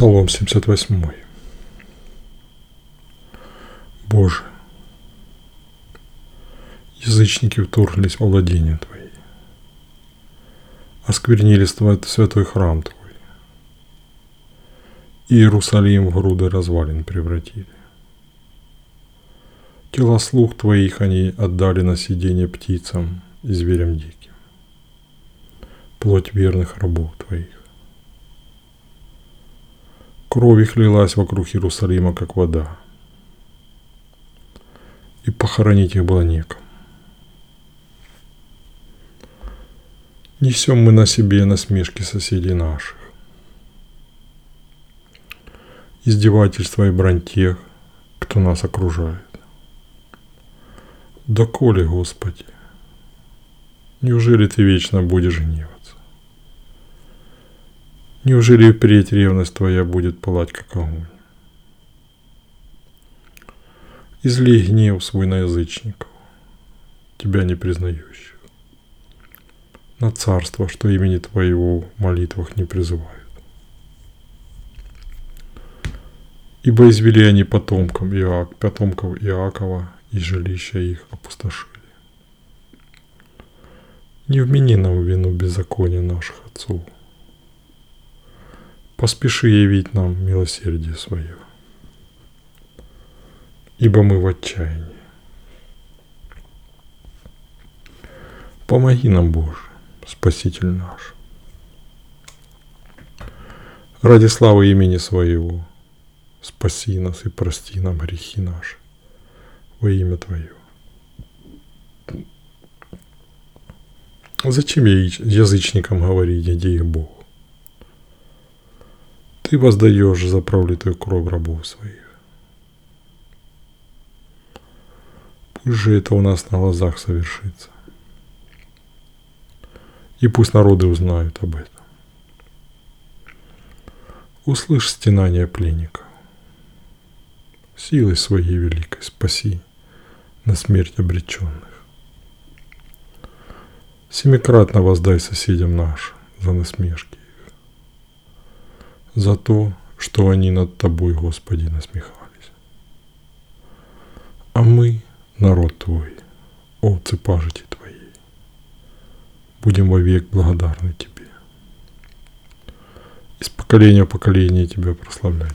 Псалом 78. Боже, язычники вторглись во владение Твои, осквернили святой храм Твой, Иерусалим в груды развалин превратили. Тела слух Твоих они отдали на сидение птицам и зверям диким, плоть верных рабов Твоих. Кровь их лилась вокруг Иерусалима, как вода. И похоронить их было неком. Несем мы на себе насмешки соседей наших. Издевательства и брань тех, кто нас окружает. Доколе, Господи, неужели Ты вечно будешь гневаться? Неужели впредь ревность твоя будет пылать, как огонь? Излей гнев свой на язычников, тебя не признающих, на царство, что имени твоего в молитвах не призывают. Ибо извели они потомкам Иак, потомков Иакова, и жилища их опустошили. Не вмени нам вину беззакония наших отцов – поспеши явить нам милосердие свое, ибо мы в отчаянии. Помоги нам, Боже, Спаситель наш. Ради славы имени Своего спаси нас и прости нам грехи наши во имя Твое. Зачем язычникам говорить, где их Бог? Ты воздаешь за пролитую кровь рабов своих. Пусть же это у нас на глазах совершится. И пусть народы узнают об этом. Услышь стенание пленников. Силой своей великой спаси на смерть обреченных. Семикратно воздай соседям нашим за насмешки за то, что они над Тобой, Господи, насмехались. А мы, народ Твой, овцы пажити Твоей, будем вовек благодарны Тебе. Из поколения в поколение Тебя прославлять